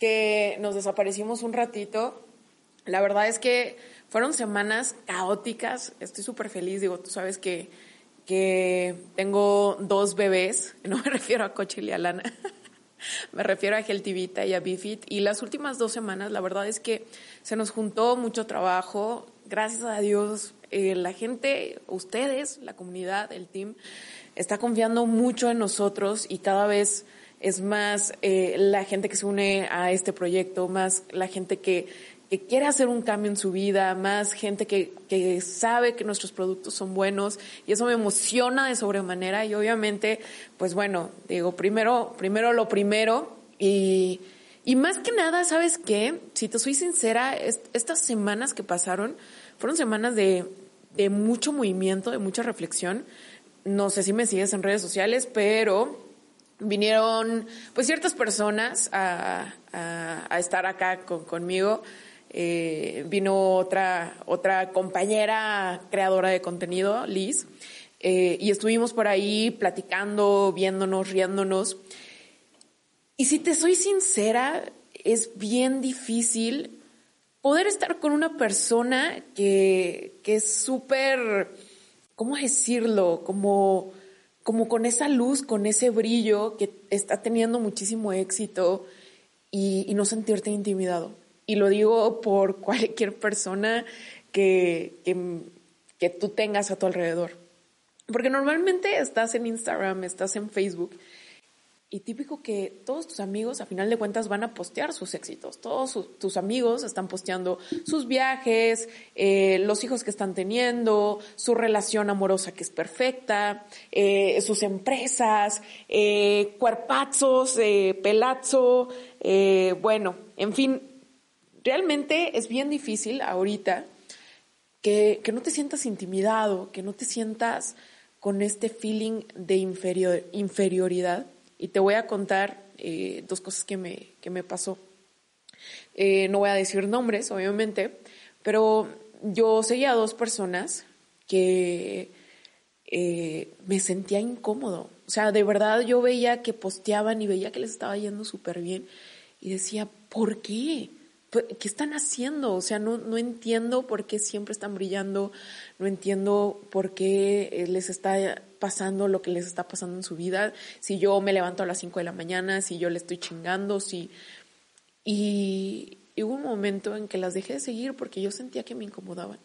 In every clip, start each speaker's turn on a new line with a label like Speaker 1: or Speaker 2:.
Speaker 1: que nos desaparecimos un ratito. La verdad es que fueron semanas caóticas. Estoy súper feliz. Digo, tú sabes que, que tengo dos bebés. No me refiero a Coche y a Lana. me refiero a Geltivita y a Bifit. Y las últimas dos semanas, la verdad es que se nos juntó mucho trabajo. Gracias a Dios, eh, la gente, ustedes, la comunidad, el team, está confiando mucho en nosotros y cada vez es más eh, la gente que se une a este proyecto, más la gente que que quiere hacer un cambio en su vida, más gente que, que sabe que nuestros productos son buenos y eso me emociona de sobremanera y obviamente, pues bueno, digo, primero, primero lo primero y, y más que nada, ¿sabes qué? Si te soy sincera, estas semanas que pasaron fueron semanas de, de mucho movimiento, de mucha reflexión. No sé si me sigues en redes sociales, pero vinieron pues ciertas personas a, estar acá con, conmigo eh, vino otra, otra compañera creadora de contenido, Liz, eh, y estuvimos por ahí platicando, viéndonos, riéndonos. Y si te soy sincera, es bien difícil poder estar con una persona que, que es súper, ¿cómo decirlo? Como, como con esa luz, con ese brillo, que está teniendo muchísimo éxito y, no sentirte intimidado y lo digo por cualquier persona que, que, tú tengas a tu alrededor. Porque normalmente estás en Instagram, estás en Facebook y típico que todos tus amigos a final de cuentas van a postear sus éxitos. Todos tus amigos están posteando sus viajes, eh, los hijos que están teniendo, su relación amorosa que es perfecta, eh, sus empresas, eh, cuerpazos, eh, pelazo, bueno, en fin, realmente es bien difícil ahorita que, no te sientas intimidado, que no te sientas con este feeling de inferior, inferioridad. Y te voy a contar eh, dos cosas que me, que me pasó. Eh, no voy a decir nombres, obviamente, pero yo seguía a dos personas que eh, me sentía incómodo. O sea, de verdad yo veía que posteaban y veía que les estaba yendo súper bien y decía, ¿por qué? Pues, ¿qué están haciendo? O sea, no, no entiendo por qué siempre están brillando, no entiendo por qué eh, les está pasando lo que les está pasando en su vida, si yo me levanto a las 5 de la mañana, si yo le estoy chingando, si... Y, y hubo un momento en que las dejé de seguir porque yo sentía que me incomodaban.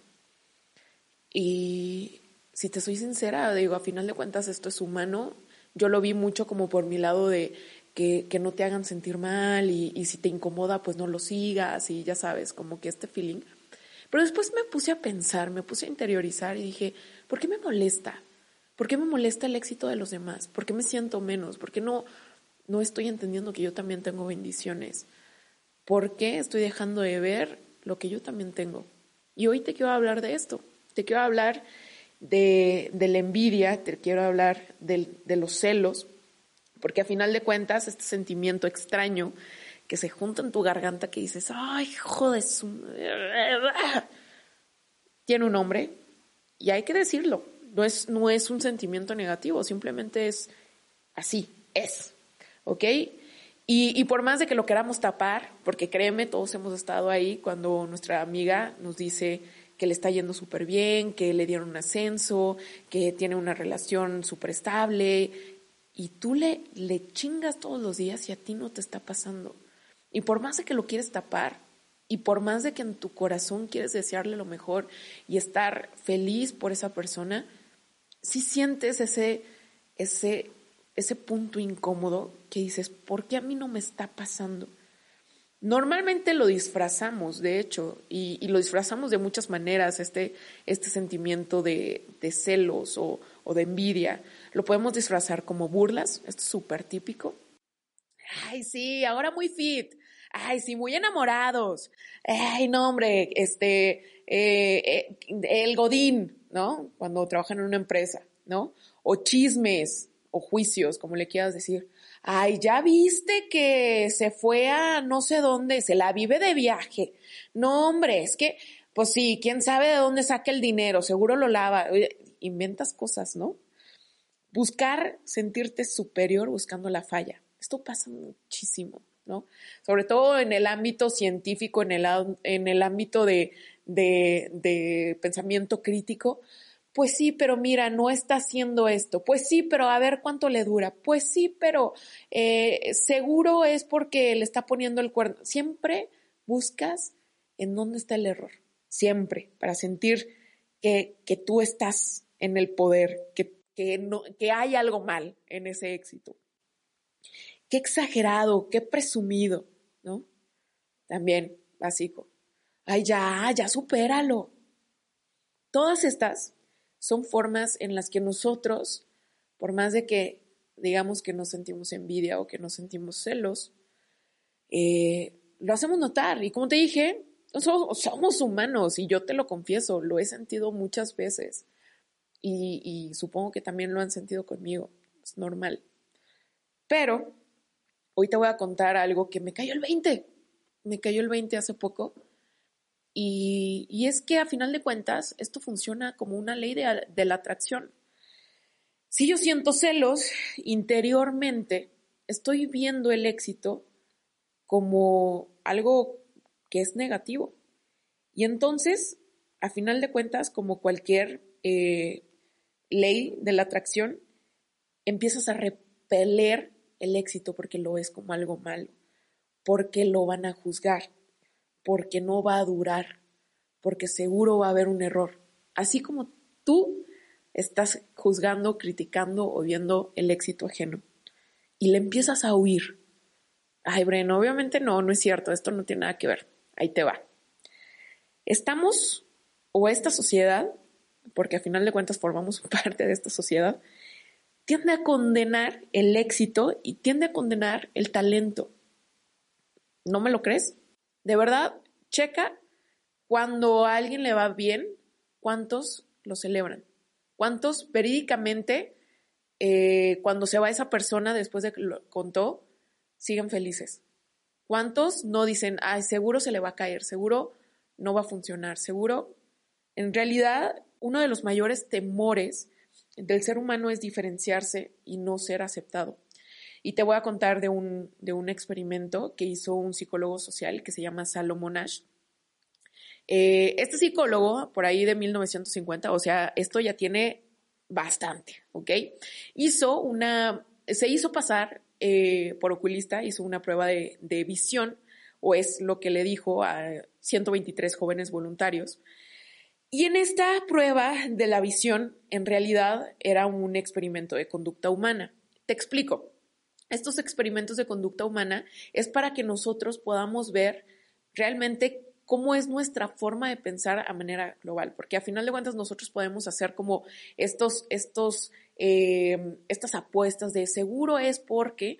Speaker 1: Y si te soy sincera, digo, a final de cuentas esto es humano. Yo lo vi mucho como por mi lado de que, que no te hagan sentir mal y, y si te incomoda, pues no lo sigas y ya sabes, como que este feeling. Pero después me puse a pensar, me puse a interiorizar y dije, ¿por qué me molesta? ¿Por qué me molesta el éxito de los demás? ¿Por qué me siento menos? ¿Por qué no, no estoy entendiendo que yo también tengo bendiciones? ¿Por qué estoy dejando de ver lo que yo también tengo? Y hoy te quiero hablar de esto. Te quiero hablar de, de la envidia, te quiero hablar de, de los celos, porque a final de cuentas, este sentimiento extraño que se junta en tu garganta que dices, ay, joder, tiene un nombre y hay que decirlo. No es, no es un sentimiento negativo, simplemente es así, es. ¿Ok? Y, y, por más de que lo queramos tapar, porque créeme, todos hemos estado ahí cuando nuestra amiga nos dice que le está yendo súper bien, que le dieron un ascenso, que tiene una relación súper estable, y tú le, le chingas todos los días y a ti no te está pasando. Y por más de que lo quieres tapar, Y por más de que en tu corazón quieres desearle lo mejor y estar feliz por esa persona, si sientes ese, ese, ese punto incómodo que dices, ¿por qué a mí no me está pasando? Normalmente lo disfrazamos, de hecho, y, lo disfrazamos de muchas maneras, este, este sentimiento de, celos o, o, de envidia. Lo podemos disfrazar como burlas, esto es súper típico. Ay, sí, ahora muy fit ay, sí, muy enamorados, ay, no, hombre, este, eh, eh, el godín, ¿no? Cuando trabajan en una empresa, ¿no? O chismes o juicios, como le quieras decir. Ay, ya viste que se fue a no sé dónde, se la vive de viaje. No, hombre, es que, pues sí, quién sabe de dónde saca el dinero, seguro lo lava. Inventas cosas, ¿no? Buscar sentirte superior buscando la falla. Esto pasa muchísimo. ¿no? Sobre todo en el ámbito científico, en el, en el ámbito de, de, pensamiento crítico. Pues sí, pero mira, no está haciendo esto. Pues sí, pero a ver cuánto le dura. Pues sí, pero eh, seguro es porque le está poniendo el cuerno. Siempre buscas en dónde está el error. Siempre, para sentir que, que tú estás en el poder, que, que, no, que hay algo mal en ese éxito qué exagerado, qué presumido, ¿no? También básico. Ay, ya, ya supéralo. Todas estas son formas en las que nosotros, por más de que digamos que no sentimos envidia o que no sentimos celos, eh, lo hacemos notar. Y como te dije, somos, humanos y yo te lo confieso, lo he sentido muchas veces. Y, y supongo que también lo han sentido conmigo. Es normal. Pero Hoy te voy a contar algo que me cayó el 20. Me cayó el 20 hace poco. Y, es que a final de cuentas, esto funciona como una ley de, de la atracción. Si yo siento celos interiormente, estoy viendo el éxito como algo que es negativo. Y entonces, a final de cuentas, como cualquier eh, ley de la atracción, empiezas a repeler el éxito porque lo es como algo malo, porque lo van a juzgar, porque no va a durar, porque seguro va a haber un error. Así como tú estás juzgando, criticando o viendo el éxito ajeno y le empiezas a huir. Ay, Bren, obviamente no, no es cierto, esto no tiene nada que ver. Ahí te va. Estamos, o esta sociedad, porque a final de cuentas formamos parte de esta sociedad, tiende a condenar el éxito y tiende a condenar el talento. ¿No me lo crees? De verdad, checa cuando a alguien le va bien, cuántos lo celebran. ¿Cuántos verídicamente, eh, cuando se va esa persona después de que lo contó, siguen felices? ¿Cuántos no dicen, ay, seguro se le va a caer, seguro no va a funcionar, seguro? En realidad, uno de los mayores temores del ser humano es diferenciarse y no ser aceptado. Y te voy a contar de un, de un experimento que hizo un psicólogo social que se llama Salomon Ash. Eh, este psicólogo, por ahí de 1950, o sea, esto ya tiene bastante, ¿ok? Hizo una, se hizo pasar eh, por oculista, hizo una prueba de, de visión, o es lo que le dijo a 123 jóvenes voluntarios, y en esta prueba de la visión, en realidad era un experimento de conducta humana. Te explico. Estos experimentos de conducta humana es para que nosotros podamos ver realmente cómo es nuestra forma de pensar a manera global, porque a final de cuentas nosotros podemos hacer como estos, estos, eh, estas apuestas de seguro es porque,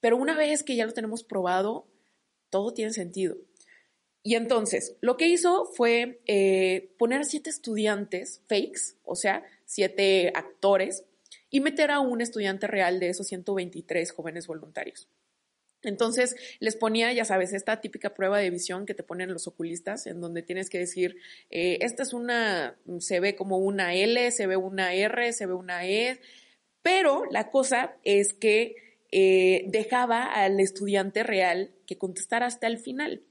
Speaker 1: pero una vez que ya lo tenemos probado, todo tiene sentido. Y entonces, lo que hizo fue eh, poner a siete estudiantes fakes, o sea, siete actores, y meter a un estudiante real de esos 123 jóvenes voluntarios. Entonces les ponía, ya sabes, esta típica prueba de visión que te ponen los oculistas, en donde tienes que decir, eh, esta es una, se ve como una L, se ve una R, se ve una E, pero la cosa es que eh, dejaba al estudiante real que contestara hasta el final.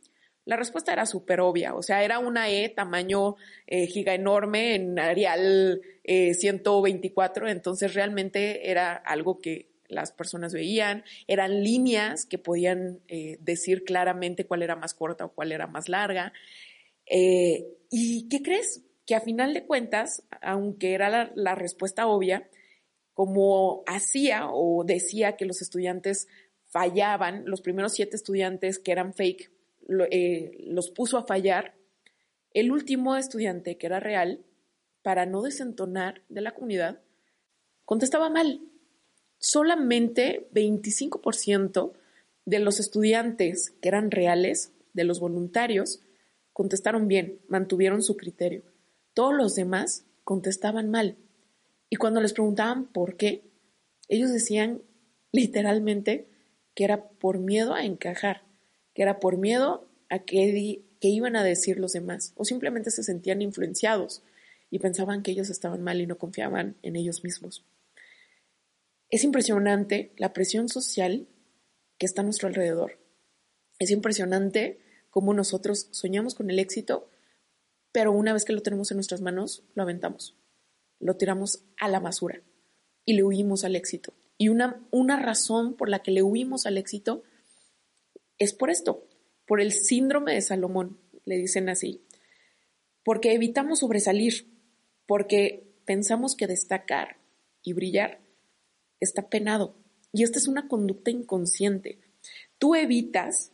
Speaker 1: La respuesta era súper obvia, o sea, era una E tamaño eh, giga enorme en Arial 124, eh, entonces realmente era algo que las personas veían, eran líneas que podían eh, decir claramente cuál era más corta o cuál era más larga. ¿Y qué crees? Que a final de cuentas, aunque era la, la respuesta obvia, como hacía o decía que los estudiantes fallaban, los primeros siete estudiantes que eran fake, eh, los puso a fallar, el último estudiante que era real, para no desentonar de la comunidad, contestaba mal. Solamente 25% de los estudiantes que eran reales, de los voluntarios, contestaron bien, mantuvieron su criterio. Todos los demás contestaban mal. Y cuando les preguntaban por qué, ellos decían literalmente que era por miedo a encajar, que era por miedo a que, que iban a decir los demás, o simplemente se sentían influenciados y pensaban que ellos estaban mal y no confiaban en ellos mismos. Es impresionante la presión social que está a nuestro alrededor. Es impresionante cómo nosotros soñamos con el éxito, pero una vez que lo tenemos en nuestras manos, lo aventamos, lo tiramos a la basura y le huimos al éxito. Y una, una razón por la que le huimos al éxito es por esto, por el síndrome de Salomón, le dicen así, porque evitamos sobresalir, porque pensamos que destacar y brillar está penado. Y esta es una conducta inconsciente. Tú evitas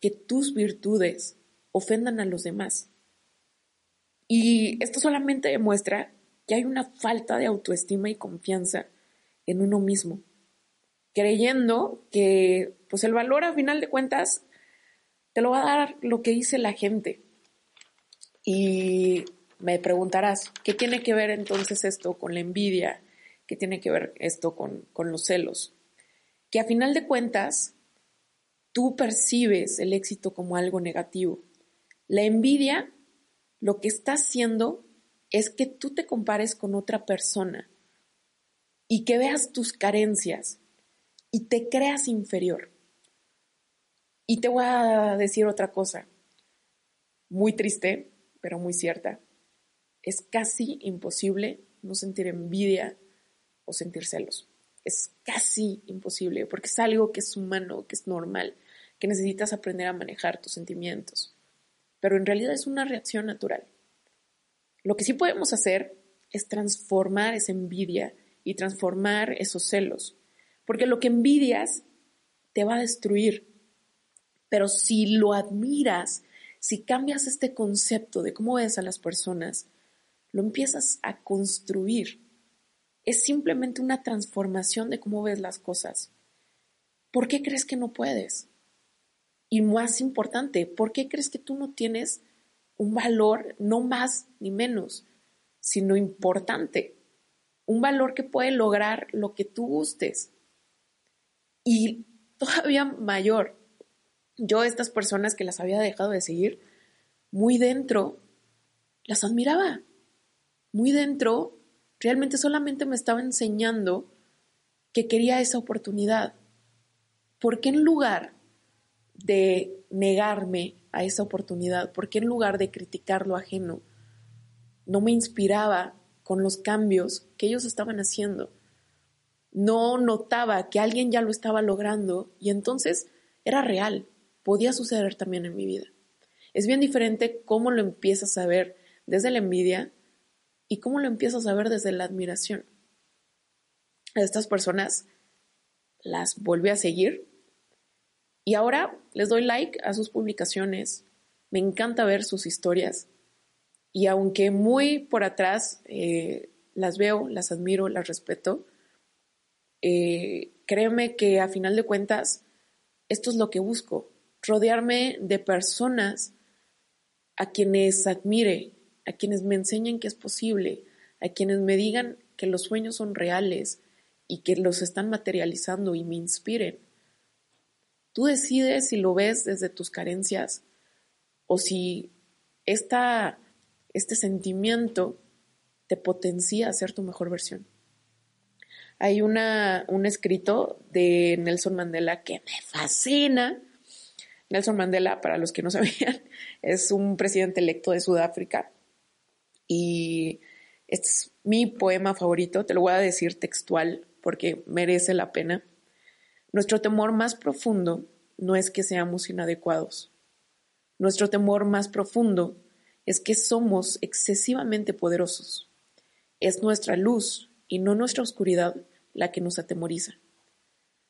Speaker 1: que tus virtudes ofendan a los demás. Y esto solamente demuestra que hay una falta de autoestima y confianza en uno mismo, creyendo que pues el valor a final de cuentas te lo va a dar lo que dice la gente. Y me preguntarás, ¿qué tiene que ver entonces esto con la envidia? ¿Qué tiene que ver esto con, con los celos? Que a final de cuentas, tú percibes el éxito como algo negativo. La envidia lo que está haciendo es que tú te compares con otra persona y que veas tus carencias y te creas inferior. Y te voy a decir otra cosa, muy triste, pero muy cierta. Es casi imposible no sentir envidia o sentir celos. Es casi imposible porque es algo que es humano, que es normal, que necesitas aprender a manejar tus sentimientos. Pero en realidad es una reacción natural. Lo que sí podemos hacer es transformar esa envidia y transformar esos celos. Porque lo que envidias te va a destruir. Pero si lo admiras, si cambias este concepto de cómo ves a las personas, lo empiezas a construir. Es simplemente una transformación de cómo ves las cosas. ¿Por qué crees que no puedes? Y más importante, ¿por qué crees que tú no tienes un valor no más ni menos, sino importante? un valor que puede lograr lo que tú gustes. Y todavía mayor, yo estas personas que las había dejado de seguir, muy dentro, las admiraba. Muy dentro, realmente solamente me estaba enseñando que quería esa oportunidad. ¿Por qué en lugar de negarme a esa oportunidad? ¿Por qué en lugar de criticar lo ajeno? No me inspiraba con los cambios que ellos estaban haciendo. No notaba que alguien ya lo estaba logrando y entonces era real, podía suceder también en mi vida. Es bien diferente cómo lo empiezas a ver desde la envidia y cómo lo empiezas a ver desde la admiración. A estas personas las volví a seguir y ahora les doy like a sus publicaciones. Me encanta ver sus historias y aunque muy por atrás eh, las veo, las admiro, las respeto, eh, créeme que a final de cuentas esto es lo que busco, rodearme de personas a quienes admire, a quienes me enseñen que es posible, a quienes me digan que los sueños son reales y que los están materializando y me inspiren. Tú decides si lo ves desde tus carencias o si esta este sentimiento te potencia a ser tu mejor versión. Hay una, un escrito de Nelson Mandela que me fascina. Nelson Mandela, para los que no sabían, es un presidente electo de Sudáfrica y este es mi poema favorito, te lo voy a decir textual porque merece la pena. Nuestro temor más profundo no es que seamos inadecuados. Nuestro temor más profundo es que somos excesivamente poderosos. Es nuestra luz y no nuestra oscuridad la que nos atemoriza.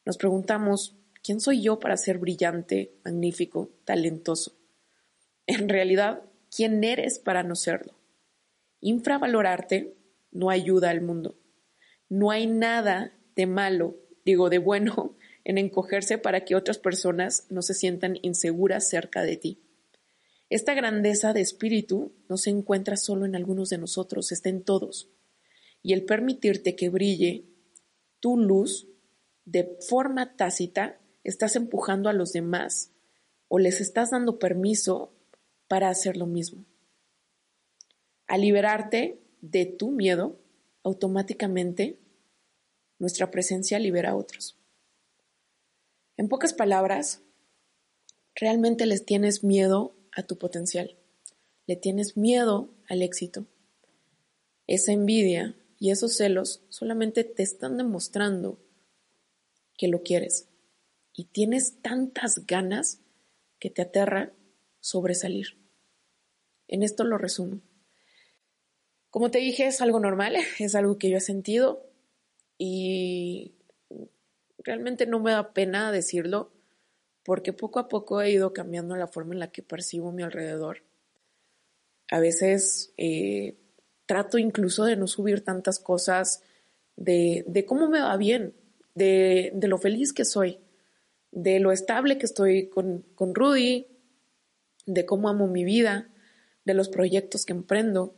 Speaker 1: Nos preguntamos, ¿quién soy yo para ser brillante, magnífico, talentoso? En realidad, ¿quién eres para no serlo? Infravalorarte no ayuda al mundo. No hay nada de malo, digo de bueno, en encogerse para que otras personas no se sientan inseguras cerca de ti. Esta grandeza de espíritu no se encuentra solo en algunos de nosotros, está en todos. Y el permitirte que brille tu luz de forma tácita, estás empujando a los demás o les estás dando permiso para hacer lo mismo. Al liberarte de tu miedo, automáticamente nuestra presencia libera a otros. En pocas palabras, realmente les tienes miedo a tu potencial, le tienes miedo al éxito. Esa envidia y esos celos solamente te están demostrando que lo quieres y tienes tantas ganas que te aterra sobresalir. En esto lo resumo. Como te dije, es algo normal, es algo que yo he sentido y realmente no me da pena decirlo porque poco a poco he ido cambiando la forma en la que percibo mi alrededor. A veces eh, trato incluso de no subir tantas cosas de, de cómo me va bien, de, de, lo feliz que soy, de lo estable que estoy con, con Rudy, de cómo amo mi vida, de los proyectos que emprendo,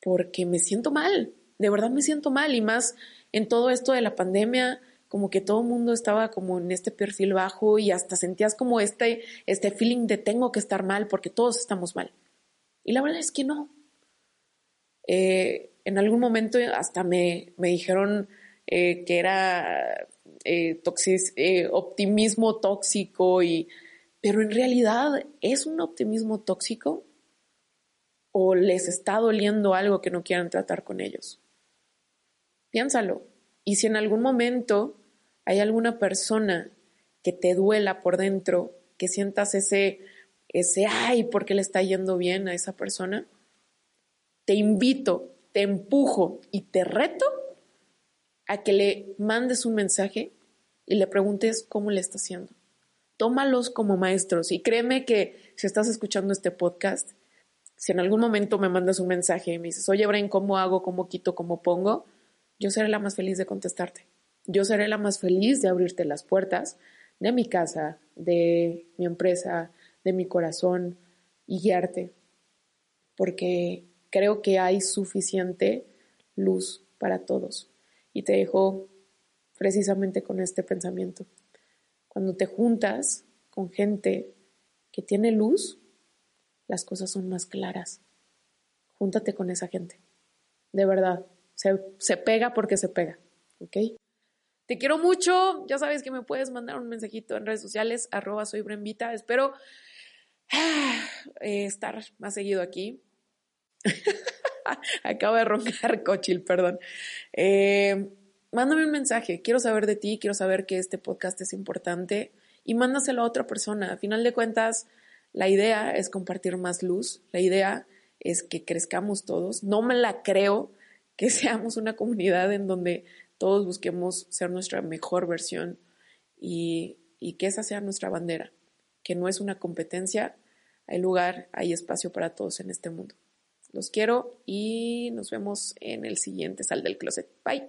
Speaker 1: porque me siento mal, de verdad me siento mal y más en todo esto de la pandemia, como que todo el mundo estaba como en este perfil bajo y hasta sentías como este, este feeling de tengo que estar mal porque todos estamos mal. Y la verdad es que no. Eh, en algún momento hasta me, me dijeron eh, que era eh, optimismo tóxico, y, pero en realidad es un optimismo tóxico o les está doliendo algo que no quieran tratar con ellos. Piénsalo. Y si en algún momento hay alguna persona que te duela por dentro, que sientas ese, ese, ay, porque le está yendo bien a esa persona, te invito, te empujo y te reto a que le mandes un mensaje y le preguntes cómo le está haciendo. Tómalos como maestros y créeme que si estás escuchando este podcast, si en algún momento me mandas un mensaje y me dices, oye, Brian, ¿cómo hago? ¿Cómo quito? ¿Cómo pongo? Yo seré la más feliz de contestarte. Yo seré la más feliz de abrirte las puertas de mi casa, de mi empresa, de mi corazón y guiarte. Porque creo que hay suficiente luz para todos. Y te dejo precisamente con este pensamiento. Cuando te juntas con gente que tiene luz, las cosas son más claras. Júntate con esa gente. De verdad, se, se pega porque se pega. ¿Ok? Te quiero mucho. Ya sabes que me puedes mandar un mensajito en redes sociales, arroba soy Brembita. Espero eh, estar más seguido aquí. Acabo de roncar cochil, perdón. Eh, mándame un mensaje. Quiero saber de ti, quiero saber que este podcast es importante y mándaselo a otra persona. A final de cuentas, la idea es compartir más luz. La idea es que crezcamos todos. No me la creo que seamos una comunidad en donde todos busquemos ser nuestra mejor versión y, y que esa sea nuestra bandera, que no es una competencia, hay lugar, hay espacio para todos en este mundo. Los quiero y nos vemos en el siguiente Sal del Closet. Bye.